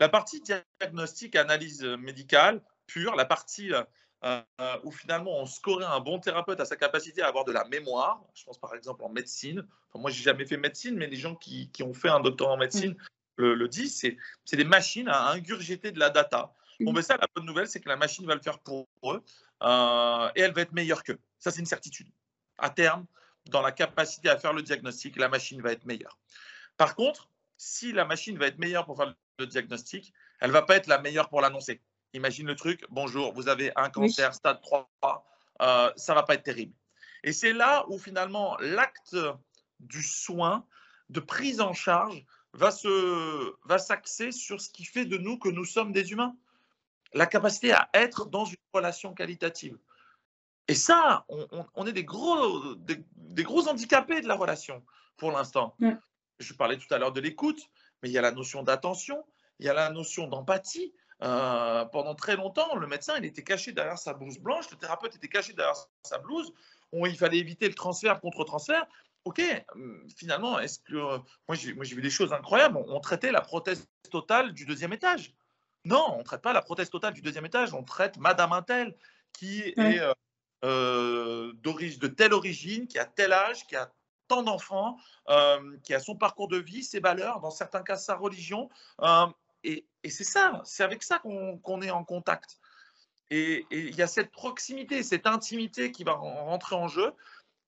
La partie diagnostic, analyse médicale pure, la partie euh, euh, où finalement on scorait un bon thérapeute à sa capacité à avoir de la mémoire. Je pense par exemple en médecine. Enfin, moi, j'ai jamais fait médecine, mais les gens qui, ont fait un doctorat en médecine mmh. le, disent. C'est des machines à ingurgiter de la data. Bon, mais ça, la bonne nouvelle, c'est que la machine va le faire pour eux euh, et elle va être meilleure qu'eux. Ça, c'est une certitude. À terme, dans la capacité à faire le diagnostic, la machine va être meilleure. Par contre, si la machine va être meilleure pour faire le diagnostic, elle ne va pas être la meilleure pour l'annoncer. Imagine le truc, bonjour, vous avez un cancer stade 3, euh, ça ne va pas être terrible. Et c'est là où finalement l'acte du soin, de prise en charge, va, se, va s'axer sur ce qui fait de nous que nous sommes des humains. La capacité à être dans une relation qualitative. Et ça, on, est des gros, des, gros handicapés de la relation pour l'instant. Je parlais tout à l'heure de l'écoute, mais il y a la notion d'attention, il y a la notion d'empathie. Euh, pendant très longtemps, le médecin, il était caché derrière sa blouse blanche, le thérapeute était caché derrière sa blouse. il fallait éviter le transfert contre transfert. Ok, finalement, est-ce que moi j'ai vu des choses incroyables. On, traitait la prothèse totale du deuxième étage. Non, on ne traite pas la prothèse totale du deuxième étage. On traite Madame Intel qui est euh, euh, de telle origine, qui a tel âge, qui a tant d'enfants, euh, qui a son parcours de vie, ses valeurs, dans certains cas sa religion. Euh, et, c'est ça, c'est avec ça qu'on est en contact. Et il y a cette proximité, cette intimité qui va rentrer en jeu,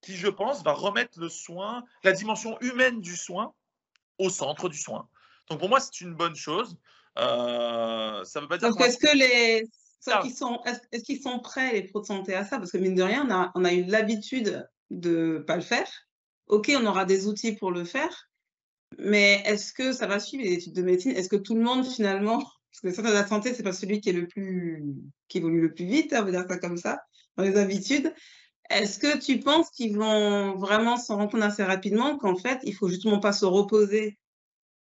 qui, je pense, va remettre le soin, la dimension humaine du soin au centre du soin. Donc pour moi, c'est une bonne chose. Ça veut pas dire. Donc est-ce que les est-ce qu'ils sont prêts, les pros de santé, à ça? Parce que mine de rien, on a, on a eu l'habitude de ne pas le faire. OK, on aura des outils pour le faire, mais est-ce que ça va suivre les études de médecine? Est-ce que tout le monde, finalement, parce que le centre de la santé, c'est pas celui qui est le plus, qui évolue le plus vite, hein, on va dire ça comme ça, dans les habitudes. Est-ce que tu penses qu'ils vont vraiment s'en rendre compte assez rapidement qu'en fait, il faut justement pas se reposer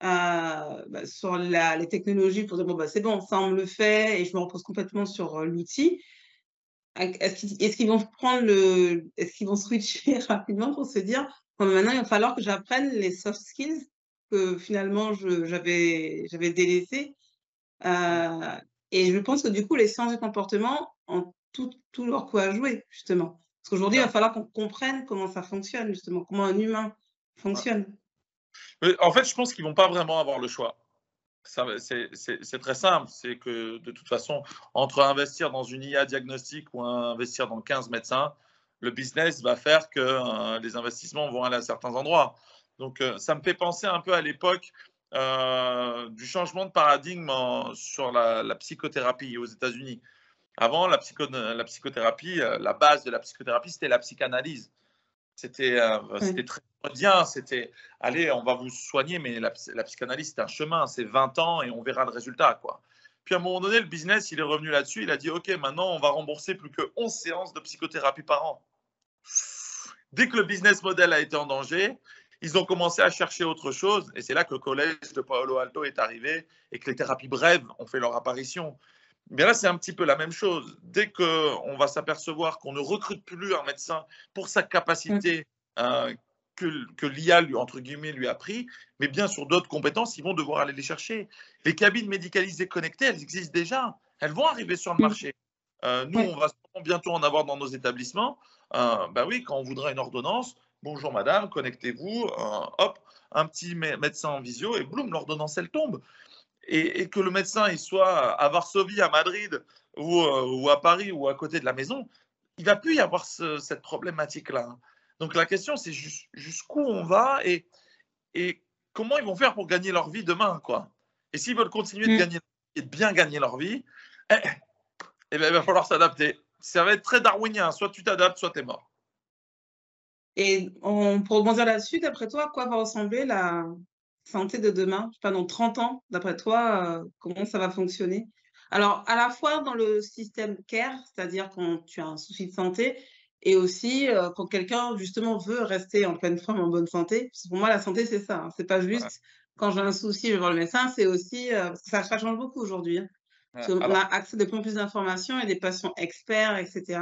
euh, bah, sur les technologies pour dire bon bah c'est bon ça on me le fait et je me repose complètement sur euh, l'outil. Est-ce qu'ils vont prendre le est-ce qu'ils vont switcher rapidement pour se dire maintenant il va falloir que j'apprenne les soft skills que finalement j'avais j'avais délaissé euh, et je pense que du coup les sciences du comportement ont tout, tout leur coup à jouer justement. Parce qu'aujourd'hui il va falloir qu'on comprenne comment ça fonctionne justement comment un humain fonctionne en fait, je pense qu'ils vont pas vraiment avoir le choix. C'est très simple. C'est que de toute façon, entre investir dans une IA diagnostique ou investir dans 15 médecins, le business va faire que euh, les investissements vont aller à certains endroits. Donc, euh, ça me fait penser un peu à l'époque du changement de paradigme sur la, psychothérapie aux États-Unis. Avant, la, la, psychothérapie, la base de la psychothérapie, c'était la psychanalyse. C'était très bien, c'était allez, on va vous soigner, mais la, la psychanalyse, c'est un chemin, c'est 20 ans et on verra le résultat. quoi. Puis à un moment donné, le business, il est revenu là-dessus. Il a dit, OK, maintenant, on va rembourser plus que 11 séances de psychothérapie par an. Dès que le business model a été en danger, ils ont commencé à chercher autre chose. Et c'est là que le collège de Paolo Alto est arrivé et que les thérapies brèves ont fait leur apparition. Mais là, c'est un petit peu la même chose. Dès qu'on va s'apercevoir qu'on ne recrute plus un médecin pour sa capacité euh, que, que l'IA, lui, entre guillemets, lui a pris, mais bien sur d'autres compétences, ils vont devoir aller les chercher. Les cabines médicalisées connectées, elles existent déjà. Elles vont arriver sur le marché. Euh, nous, on va bientôt en avoir dans nos établissements. Euh, ben oui, quand on voudra une ordonnance, bonjour madame, connectez-vous, euh, hop, un petit médecin en visio et boum, l'ordonnance, elle tombe. Et, que le médecin, il soit à Varsovie, à Madrid ou, ou, à Paris ou à côté de la maison, il va plus y avoir cette problématique-là. Donc la question, c'est jusqu'où on va et, et comment ils vont faire pour gagner leur vie demain, quoi. Et s'ils veulent continuer de mm. gagner et de bien gagner leur vie, eh, eh ben, il va falloir s'adapter. Ça va être très darwinien. Soit tu t'adaptes, soit tu es mort. Et on, pour rebondir là-dessus, d'après toi, à quoi va ressembler la santé de demain? Je sais pas, dans 30 ans, d'après toi, euh, comment ça va fonctionner? Alors, à la fois dans le système CARE, c'est-à-dire quand tu as un souci de santé, et aussi euh, quand quelqu'un justement veut rester en pleine forme, en bonne santé. pour moi, la santé, c'est ça. Hein. C'est pas juste quand j'ai un souci, je vais voir le médecin. C'est aussi euh, ça, change beaucoup aujourd'hui. Hein. On a accès de plus en plus d'informations et des patients experts, etc.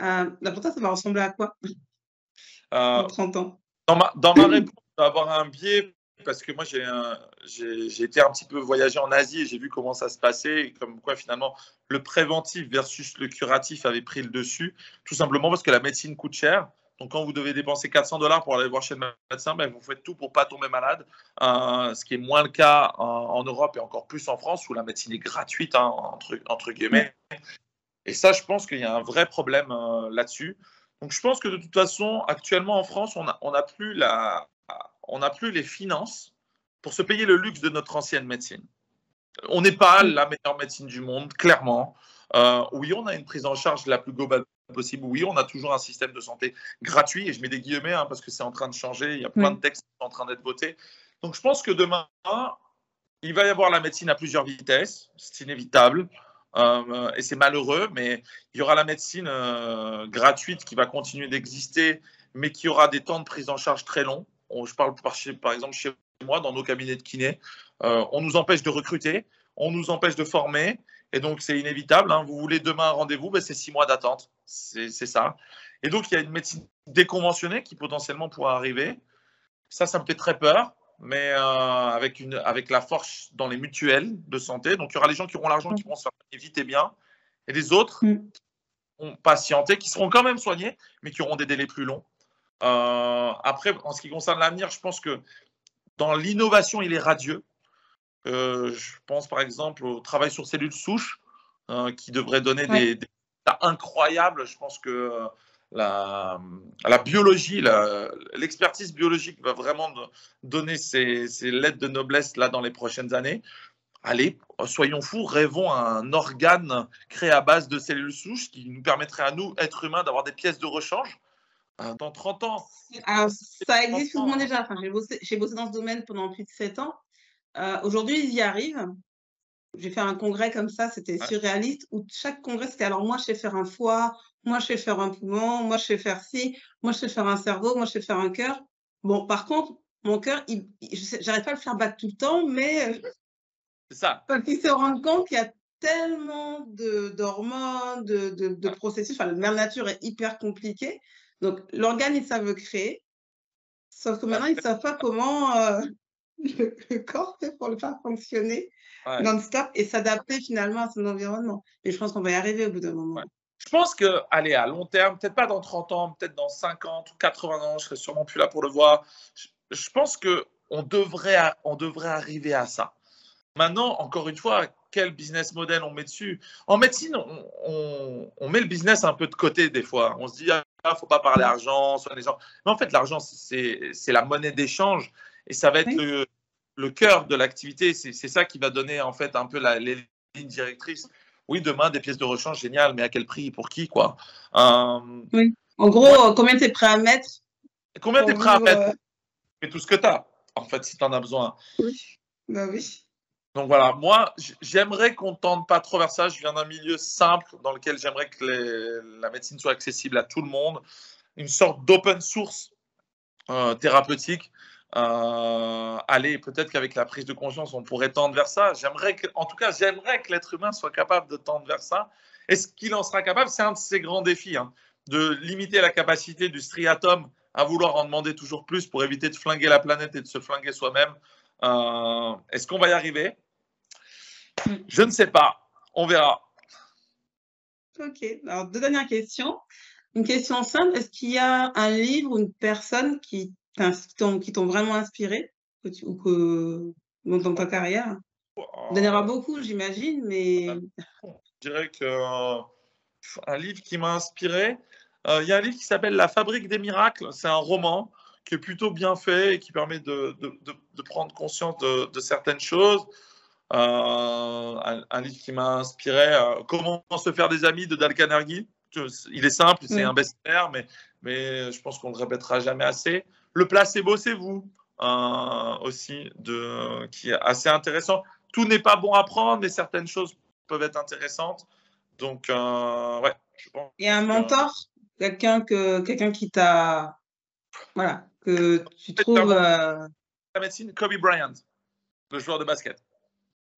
Euh, pour toi, ça va ressembler à quoi? Euh, en 30 ans Dans ma, dans ma réponse, avoir un biais parce que moi, j'ai été un petit peu voyagé en Asie et j'ai vu comment ça se passait, comme quoi finalement le préventif versus le curatif avait pris le dessus, tout simplement parce que la médecine coûte cher. Donc, quand vous devez dépenser 400 dollars pour aller voir chez le médecin, ben, vous faites tout pour pas tomber malade, euh, ce qui est moins le cas en, Europe et encore plus en France où la médecine est gratuite, hein, entre, entre, guillemets. Et ça, je pense qu'il y a un vrai problème euh, là-dessus. Donc, je pense que de toute façon, actuellement en France, on n'a on a plus la, on n'a plus les finances pour se payer le luxe de notre ancienne médecine. On n'est pas la meilleure médecine du monde, clairement. Euh, oui, on a une prise en charge la plus globale possible. Oui, on a toujours un système de santé gratuit. Et je mets des guillemets hein, parce que c'est en train de changer. Il y a plein de textes qui sont en train d'être votés. Donc, je pense que demain, il va y avoir la médecine à plusieurs vitesses. C'est inévitable. Euh, et c'est malheureux, mais il y aura la médecine euh, gratuite qui va continuer d'exister, mais qui aura des temps de prise en charge très longs je parle par, par, exemple chez moi, dans nos cabinets de kiné, euh, on nous empêche de recruter, on nous empêche de former, et donc c'est inévitable. Hein. Vous voulez demain un rendez-vous, ben, c'est six mois d'attente, c'est ça. Et donc il y a une médecine déconventionnée qui potentiellement pourrait arriver. Ça, ça me fait très peur, mais euh, avec, une, avec la force dans les mutuelles de santé. Donc il y aura les gens qui auront l'argent, qui vont se faire vite et bien, et les autres mm. qui vont patienter, qui seront quand même soignés, mais qui auront des délais plus longs. Euh, après, en ce qui concerne l'avenir, je pense que dans l'innovation, il est radieux. Euh, je pense par exemple au travail sur cellules souches, euh, qui devrait donner des, des, incroyables. Je pense que la, la biologie, l'expertise biologique va vraiment donner ses, ses, lettres de noblesse là dans les prochaines années. Allez, soyons fous, rêvons un organe créé à base de cellules souches qui nous permettrait à nous, êtres humains, d'avoir des pièces de rechange Hein, dans 30 ans. Alors, ça existe moins déjà. Enfin, j'ai bossé, bossé, dans ce domaine pendant plus de 7 ans. Euh, aujourd'hui, ils y arrivent. J'ai fait un congrès comme ça, c'était surréaliste, où chaque congrès, c'était alors moi, je sais faire un foie, moi, je sais faire un poumon, moi, je sais faire ci, moi, je sais faire un cerveau, moi, je sais faire un cœur. Bon, par contre, mon cœur, j'arrive pas à le faire battre tout le temps, mais. Euh, C'est ça. Quand ils se rendent compte qu'il y a tellement d'hormones, de, de, de, processus, enfin, la mère nature est hyper compliquée. Donc, l'organe, ils savent créer, sauf que maintenant, ils ne savent pas comment euh, le, corps fait pour le faire fonctionner non-stop et s'adapter finalement à son environnement. Et je pense qu'on va y arriver au bout d'un moment. Je pense que, allez, à long terme, peut-être pas dans 30 ans, peut-être dans 50 ou 80 ans, je serai sûrement plus là pour le voir. Je, pense qu'on devrait, on devrait arriver à ça. Maintenant, encore une fois, quel business model on met dessus? En médecine, on, met le business un peu de côté des fois. On se dit, ah, faut pas parler argent, soit les gens. Mais en fait, l'argent, c'est la monnaie d'échange et ça va être le, le cœur de l'activité. C'est ça qui va donner en fait un peu la, les lignes directrices. Oui, demain, des pièces de rechange, génial, mais à quel prix Pour qui quoi? Euh, Oui. En gros, combien tu es prêt à mettre Combien tu es prêt à mettre? Mais tout ce que tu as, en fait, si tu en as besoin. Oui. Bah oui. Donc voilà, moi, j'aimerais qu'on tente pas trop vers ça. Je viens d'un milieu simple dans lequel j'aimerais que la médecine soit accessible à tout le monde. Une sorte d'open source euh, thérapeutique. Euh, allez, peut-être qu'avec la prise de conscience, on pourrait tendre vers ça. J'aimerais en tout cas, j'aimerais que l'être humain soit capable de tendre vers ça. Est-ce qu'il en sera capable C'est un de ses grands défis, hein, de limiter la capacité du striatum à vouloir en demander toujours plus pour éviter de flinguer la planète et de se flinguer soi-même. Euh, est-ce qu'on va y arriver? Je ne sais pas. On verra. Ok. Alors, deux dernières questions. Une question simple. Est-ce qu'il y a un livre ou une personne qui t'ont vraiment inspiré ou que, dans ta carrière? Il y en aura beaucoup, j'imagine, mais. Je dirais que euh, un livre qui m'a inspiré. Euh, il y a un livre qui s'appelle La fabrique des miracles. C'est un roman qui est plutôt bien fait et qui permet de, prendre conscience de, certaines choses. Euh, un, livre qui m'a inspiré, euh, Comment se faire des amis de Dal Carnegie. Il est simple, c'est un best-seller, mais, mais je pense qu'on ne le répétera jamais assez. Le placebo, c'est vous euh, aussi, de, qui est assez intéressant. Tout n'est pas bon à prendre, mais certaines choses peuvent être intéressantes. Donc, ouais, je pense. Et un mentor, quelqu'un que quelqu'un qui t'a, voilà, que tu trouves. La médecine, Kobe Bryant, le joueur de basket.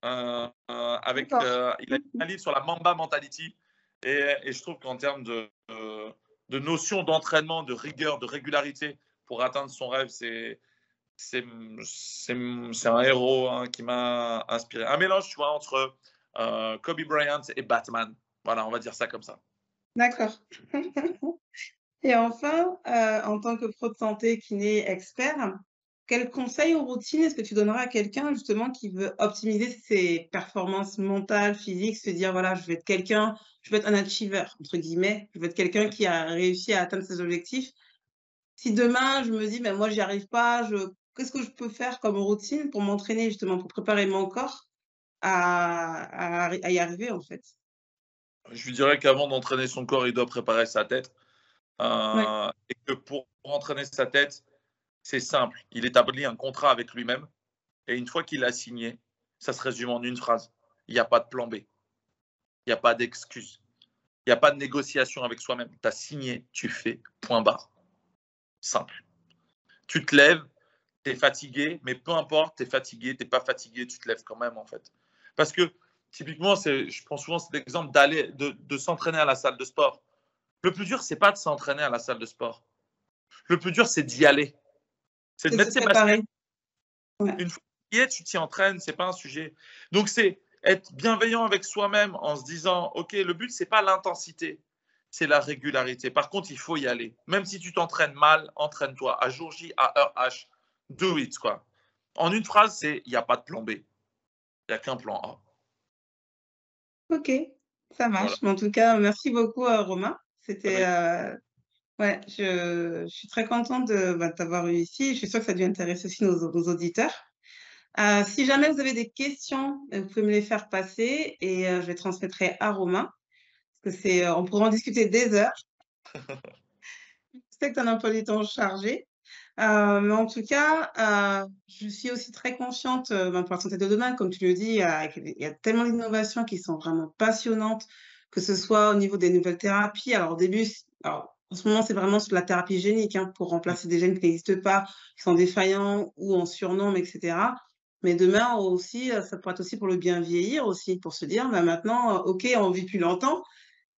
Euh, euh, avec, euh, il a un livre sur la Mamba Mentality. Et, et je trouve qu'en termes de, de notion d'entraînement, de rigueur, de régularité pour atteindre son rêve, c'est c'est un héros hein, qui m'a inspiré. Un mélange, tu vois, entre Kobe Bryant et Batman. Voilà, on va dire ça comme ça. D'accord. et enfin, en tant que pro de santé kiné expert, quel conseil ou routine est-ce que tu donneras à quelqu'un justement qui veut optimiser ses performances mentales, physiques, se dire voilà, je vais être quelqu'un, je veux être un achiever, entre guillemets, je veux être quelqu'un qui a réussi à atteindre ses objectifs. Si demain je me dis, mais moi j'y arrive pas, je... qu'est-ce que je peux faire comme routine pour m'entraîner justement, pour préparer mon corps à, à, y arriver en fait? Je lui dirais qu'avant d'entraîner son corps, il doit préparer sa tête. Euh, et que pour entraîner sa tête, c'est simple. Il établit un contrat avec lui-même et une fois qu'il a signé, ça se résume en une phrase. Il n'y a pas de plan B. Il n'y a pas d'excuse. Il n'y a pas de négociation avec soi-même. Tu as signé, tu fais, point barre. Simple. Tu te lèves, tu es fatigué, mais peu importe, tu es fatigué, tu n'es pas fatigué, tu te lèves quand même en fait. Parce que typiquement, je prends souvent cet exemple d'aller, de, de s'entraîner à la salle de sport. Le plus dur, c'est pas de s'entraîner à la salle de sport. Le plus dur, c'est d'y aller. C'est de mettre ses baskets. Une fois que tu y es, tu t'y entraînes, c'est pas un sujet. Donc c'est être bienveillant avec soi-même en se disant, ok, le but c'est pas l'intensité, c'est la régularité. Par contre, il faut y aller. Même si tu t'entraînes mal, entraîne-toi à jour J, à heure H, do it quoi. En une phrase, c'est il n'y a pas de plan B, il n'y a qu'un plan A. Ok, ça marche. En tout cas, merci beaucoup à Romain. C'était euh, Ouais, je, je suis très contente de bah, t'avoir eu ici. Je suis sûre que ça a dû intéresser aussi nos, nos auditeurs. Euh, si jamais vous avez des questions, euh, vous pouvez me les faire passer et euh, je les transmettrai à Romain. Parce que c'est, on pourra en discuter des heures. je sais que tu as un peu du temps chargé. mais en tout cas, je suis aussi très consciente bah, pour la santé de demain. Comme tu le dis, il y a, il y a tellement d'innovations qui sont vraiment passionnantes, que ce soit au niveau des nouvelles thérapies. Alors au début, alors, en ce moment, c'est vraiment sur la thérapie génique hein, pour remplacer des gènes qui n'existent pas, qui sont défaillants ou en surnombre, etc. Mais demain aussi, euh, ça pourrait être aussi pour le bien vieillir aussi, pour se dire, bah maintenant, euh, ok, on vit plus longtemps,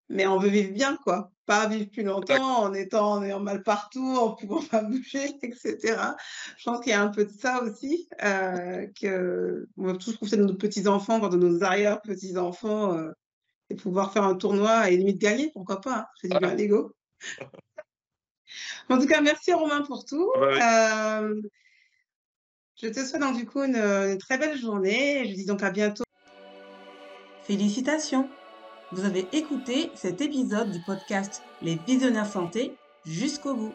mais on veut vivre bien, quoi. Pas vivre plus longtemps en étant, en ayant mal partout, en pouvant pas bouger, etc. Je pense qu'il y a un peu de ça aussi, euh, que on va tous profiter de nos petits-enfants, de nos arrière-petits-enfants, euh, et pouvoir faire un tournoi et limite gagner, pourquoi pas, hein, c'est du bien l'ego en tout cas, merci Romain pour tout. Ah bah euh, je te souhaite donc du coup une, très belle journée. Je dis donc à bientôt. Félicitations Vous avez écouté cet épisode du podcast Les Visionnaires Santé jusqu'au bout.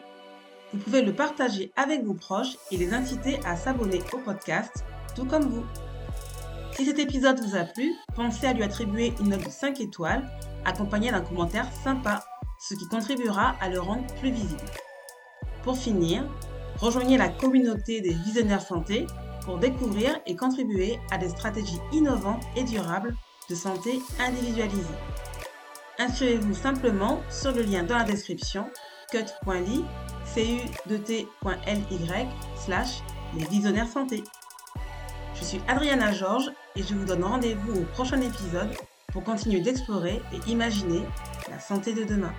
Vous pouvez le partager avec vos proches et les inciter à s'abonner au podcast tout comme vous. Si cet épisode vous a plu, pensez à lui attribuer une note de 5 étoiles, accompagnée d'un commentaire sympa, ce qui contribuera à le rendre plus visible. Pour finir, rejoignez la communauté des visionnaires santé pour découvrir et contribuer à des stratégies innovantes et durables de santé individualisée. Inscrivez-vous simplement sur le lien dans la description cut.ly cu2t.ly slash les visionnaires santé. Je suis Adriana Georges et je vous donne rendez-vous au prochain épisode pour continuer d'explorer et imaginer la santé de demain.